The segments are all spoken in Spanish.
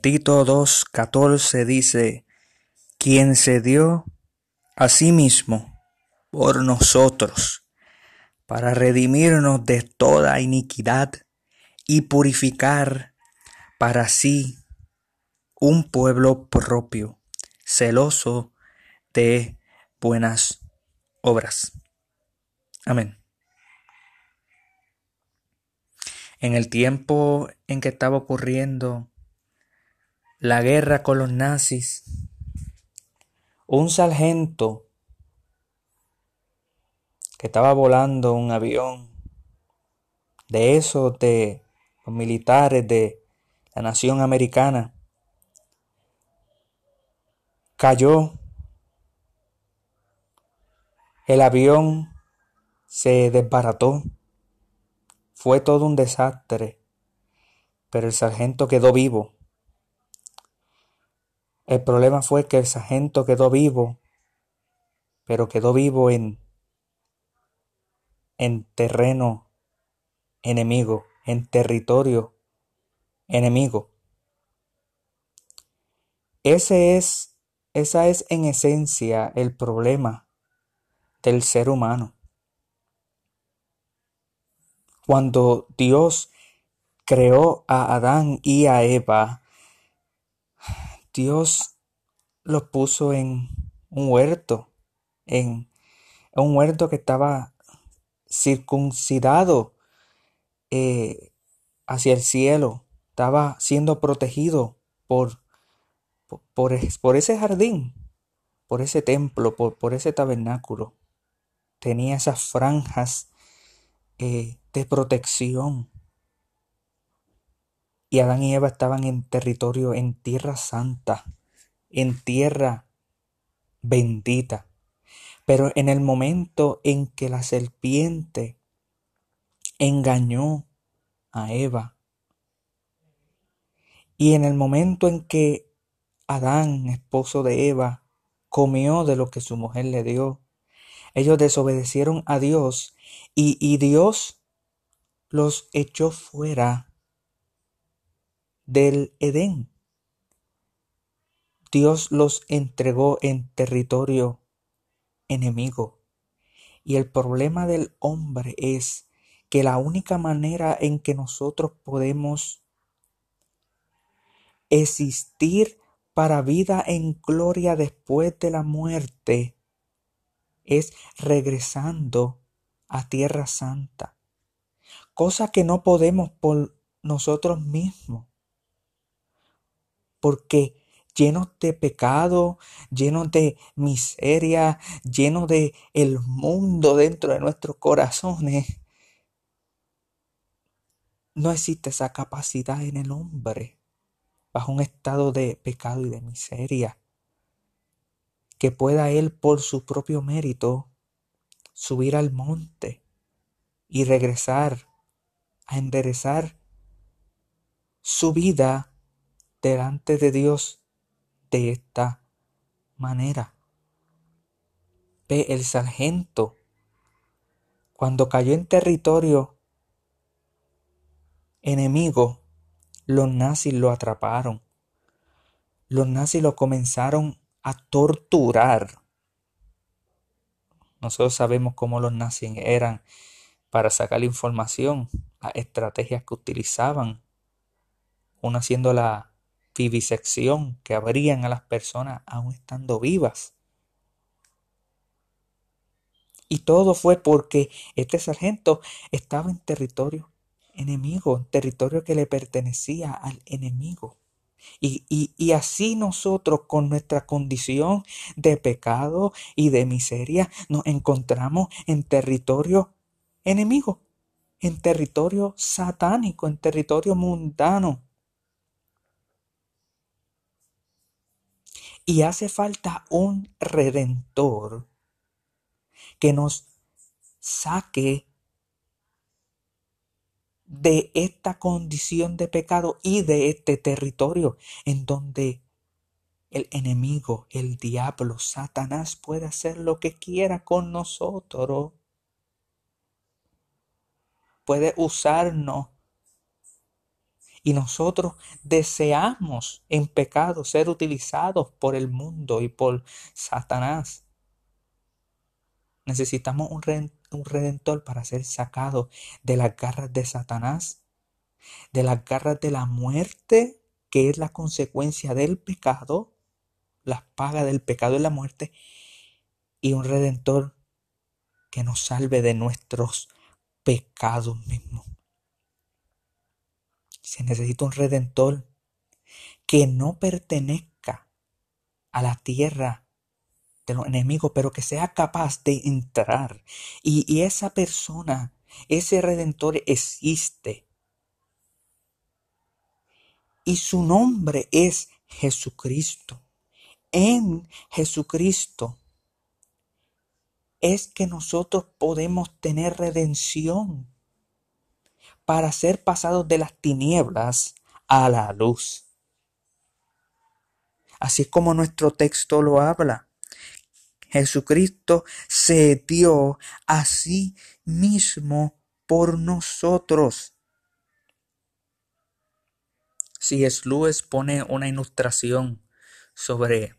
Tito 2.14 dice, quien se dio a sí mismo por nosotros, para redimirnos de toda iniquidad y purificar para sí un pueblo propio, celoso de buenas obras. Amén. En el tiempo en que estaba ocurriendo la guerra con los nazis, un sargento que estaba volando un avión de esos de los militares de la nación americana cayó. El avión se desbarató. Fue todo un desastre, pero el sargento quedó vivo. El problema fue que el sargento quedó vivo, pero quedó vivo en, en terreno enemigo, en territorio enemigo. Ese es, esa es en esencia el problema del ser humano. Cuando Dios creó a Adán y a Eva, Dios los puso en un huerto, en un huerto que estaba circuncidado eh, hacia el cielo, estaba siendo protegido por, por, ese jardín, por ese templo, por, por ese tabernáculo. Tenía esas franjas eh, de protección. Y Adán y Eva estaban en territorio, en tierra santa, en tierra bendita. Pero en el momento en que la serpiente engañó a Eva, y en el momento en que Adán, esposo de Eva, comió de lo que su mujer le dio, ellos desobedecieron a Dios y, y Dios los echó fuera del Edén. Dios los entregó en territorio enemigo. Y el problema del hombre es que la única manera en que nosotros podemos existir para vida en gloria después de la muerte es regresando a tierra santa cosa que no podemos por nosotros mismos. Porque llenos de pecado, llenos de miseria, llenos de el mundo dentro de nuestros corazones, no existe esa capacidad en el hombre bajo un estado de pecado y de miseria que pueda él por su propio mérito subir al monte y regresar a enderezar su vida delante de Dios de esta manera. Ve el sargento cuando cayó en territorio enemigo, los nazis lo atraparon. Los nazis lo comenzaron a torturar. Nosotros sabemos cómo los nazis eran para sacar información estrategias que utilizaban, una haciendo la vivisección que abrían a las personas aún estando vivas. Y todo fue porque este sargento estaba en territorio enemigo, territorio que le pertenecía al enemigo. Y, y, y, así nosotros con nuestra condición de pecado y de miseria nos encontramos en territorio enemigo en territorio satánico, en territorio mundano. Y hace falta un redentor que nos saque de esta condición de pecado y de este territorio en donde el enemigo, el diablo, Satanás puede hacer lo que quiera con nosotros. Puede usarnos Y nosotros deseamos en pecado ser utilizados por el mundo y por Satanás. Necesitamos un, redentor para ser sacado de las garras de Satanás, de las garras de la muerte, que es la consecuencia del pecado, la paga del pecado es la muerte, y un redentor que nos salve de nuestros pecados mismos. Se necesita un redentor que no pertenezca a la tierra de los enemigos, pero que sea capaz de entrar. Y, esa persona, ese redentor existe. Y su nombre es Jesucristo. En Jesucristo es que nosotros podemos tener redención para ser pasados de las tinieblas a la luz. Así es como nuestro texto lo habla. Jesucristo se dio a sí mismo por nosotros. Si es Lewis pone una ilustración sobre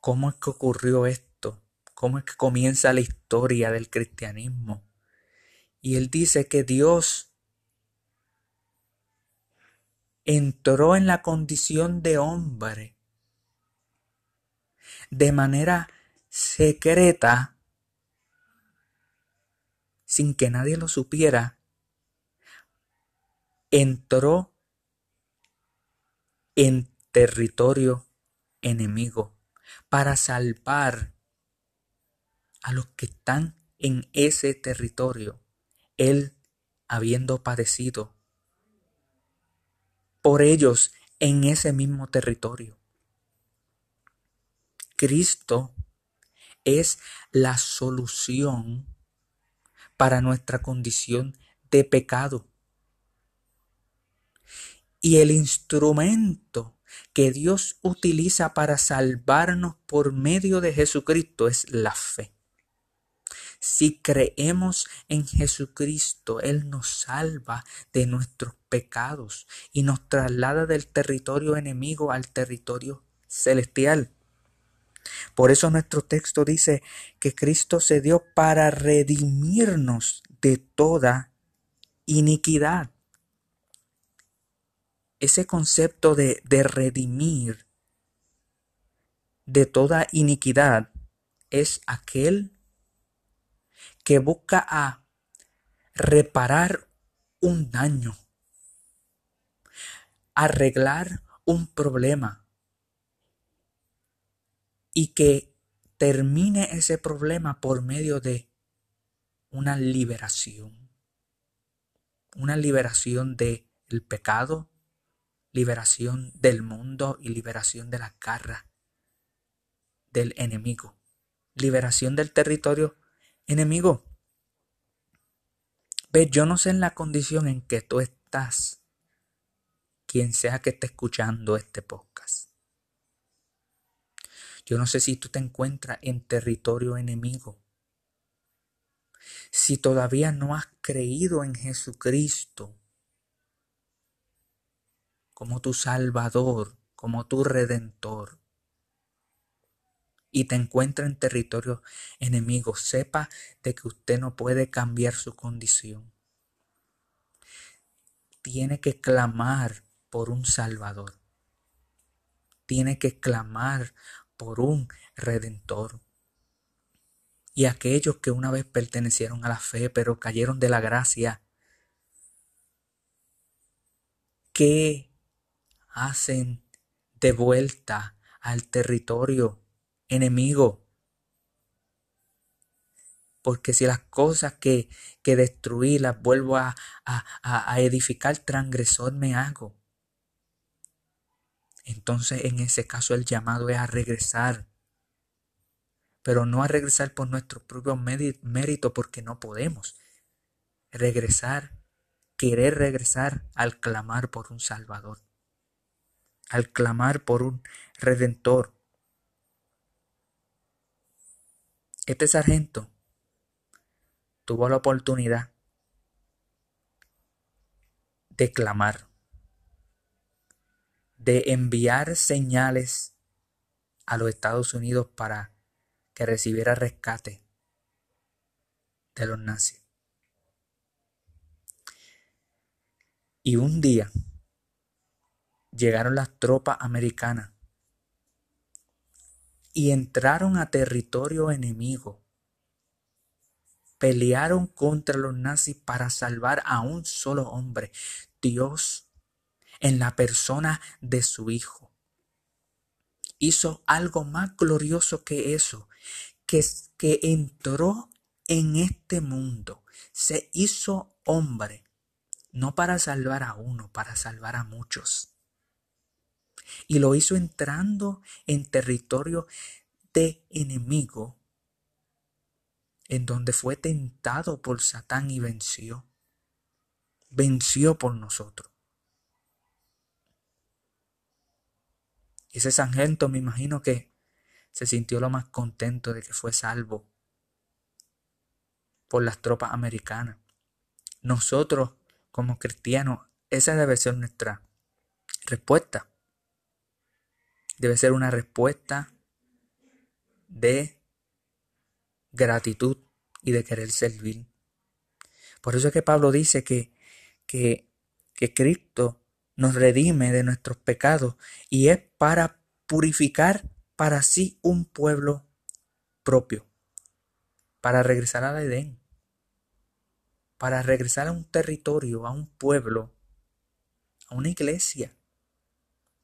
cómo es que ocurrió esto, cómo es que comienza la historia del cristianismo. Y él dice que Dios entró en la condición de hombre de manera secreta, sin que nadie lo supiera, entró en territorio enemigo para salvar a los que están en ese territorio, él habiendo padecido por ellos en ese mismo territorio. Cristo es la solución para nuestra condición de pecado. Y el instrumento que Dios utiliza para salvarnos por medio de Jesucristo es la fe. Si creemos en Jesucristo, Él nos salva de nuestros pecados y nos traslada del territorio enemigo al territorio celestial. Por eso nuestro texto dice que Cristo se dio para redimirnos de toda iniquidad. Ese concepto de, de redimir de toda iniquidad es aquel que busca a reparar un daño, arreglar un problema, y que termine ese problema por medio de una liberación. Una liberación del pecado, liberación del mundo y liberación de la garra del enemigo. Liberación del territorio enemigo. Ve, yo no sé en la condición en que tú estás, quien sea que esté escuchando este podcast. Yo no sé si tú te encuentras en territorio enemigo. Si todavía no has creído en Jesucristo como tu Salvador, como tu Redentor, y te encuentras en territorio enemigo, sepa de que usted no puede cambiar su condición. Tiene que clamar por un Salvador. Tiene que clamar por un redentor. Y aquellos que una vez pertenecieron a la fe, pero cayeron de la gracia, ¿qué hacen de vuelta al territorio enemigo? Porque si las cosas que, que destruí las vuelvo a, a, a edificar, transgresor me hago. Entonces en ese caso el llamado es a regresar. Pero no a regresar por nuestro propio mérito porque no podemos. Regresar, querer regresar al clamar por un Salvador. Al clamar por un Redentor. Este sargento tuvo la oportunidad de clamar de enviar señales a los Estados Unidos para que recibiera rescate de los nazis. Y un día llegaron las tropas americanas y entraron a territorio enemigo. Pelearon contra los nazis para salvar a un solo hombre, Dios, en la persona de su Hijo. Hizo algo más glorioso que eso, que, que entró en este mundo, se hizo hombre, no para salvar a uno, para salvar a muchos. Y lo hizo entrando en territorio de enemigo, en donde fue tentado por Satán y venció. Venció por nosotros. Ese sargento me imagino que se sintió lo más contento de que fue salvo por las tropas americanas. Nosotros, como cristianos, esa debe ser nuestra respuesta. Debe ser una respuesta de gratitud y de querer servir. Por eso es que Pablo dice que, que, que Cristo nos redime de nuestros pecados y es para purificar para sí un pueblo propio, para regresar al Edén, para regresar a un territorio, a un pueblo, a una iglesia.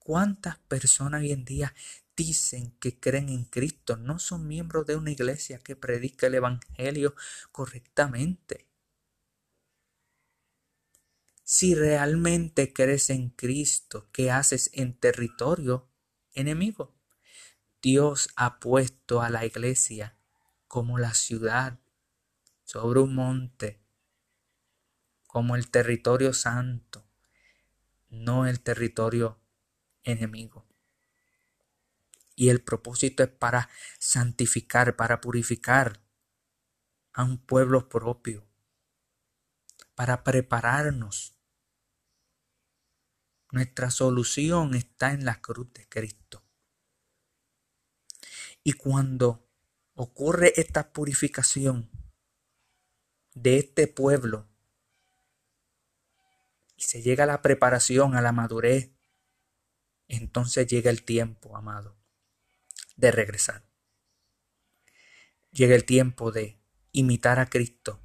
¿Cuántas personas hoy en día dicen que creen en Cristo no son miembros de una iglesia que predica el Evangelio correctamente? Si realmente crees en Cristo, ¿qué haces en territorio enemigo? Dios ha puesto a la iglesia como la ciudad sobre un monte, como el territorio santo, no el territorio enemigo. Y el propósito es para santificar, para purificar a un pueblo propio, para prepararnos. Nuestra solución está en la cruz de Cristo. Y cuando ocurre esta purificación de este pueblo y se llega a la preparación, a la madurez, entonces llega el tiempo, amado, de regresar. Llega el tiempo de imitar a Cristo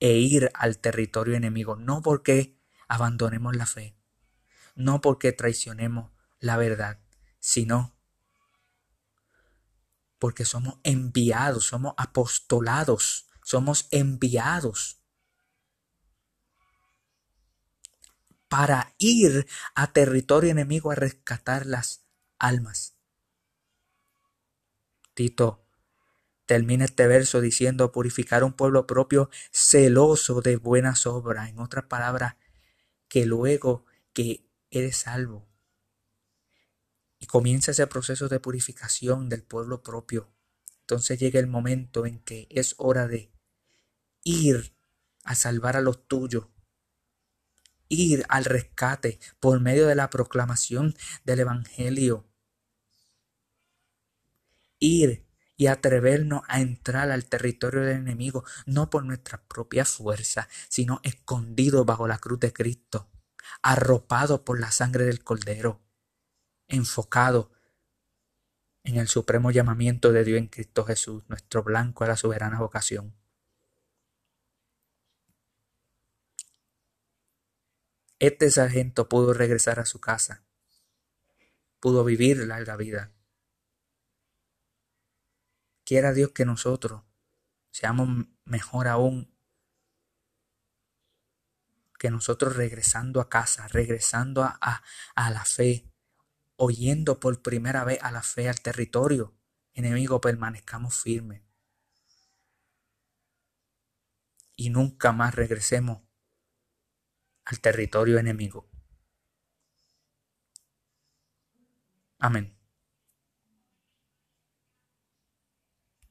e ir al territorio enemigo, no porque abandonemos la fe, no porque traicionemos la verdad, sino porque somos enviados, somos apostolados, somos enviados para ir a territorio enemigo a rescatar las almas. Tito termina este verso diciendo purificar un pueblo propio celoso de buenas obras. En otras palabras, que luego que eres salvo, y comienza ese proceso de purificación del pueblo propio. Entonces llega el momento en que es hora de ir a salvar a los tuyos, ir al rescate por medio de la proclamación del Evangelio, ir y atrevernos a entrar al territorio del enemigo, no por nuestra propia fuerza, sino escondidos bajo la cruz de Cristo, arropados por la sangre del Cordero enfocado en el supremo llamamiento de Dios en Cristo Jesús, nuestro blanco a la soberana vocación. Este sargento pudo regresar a su casa, pudo vivir larga vida. Quiera Dios que nosotros seamos mejor aún que nosotros regresando a casa, regresando a, a, a la fe, oyendo por primera vez a la fe al territorio enemigo, permanezcamos firmes. Y nunca más regresemos al territorio enemigo. Amén.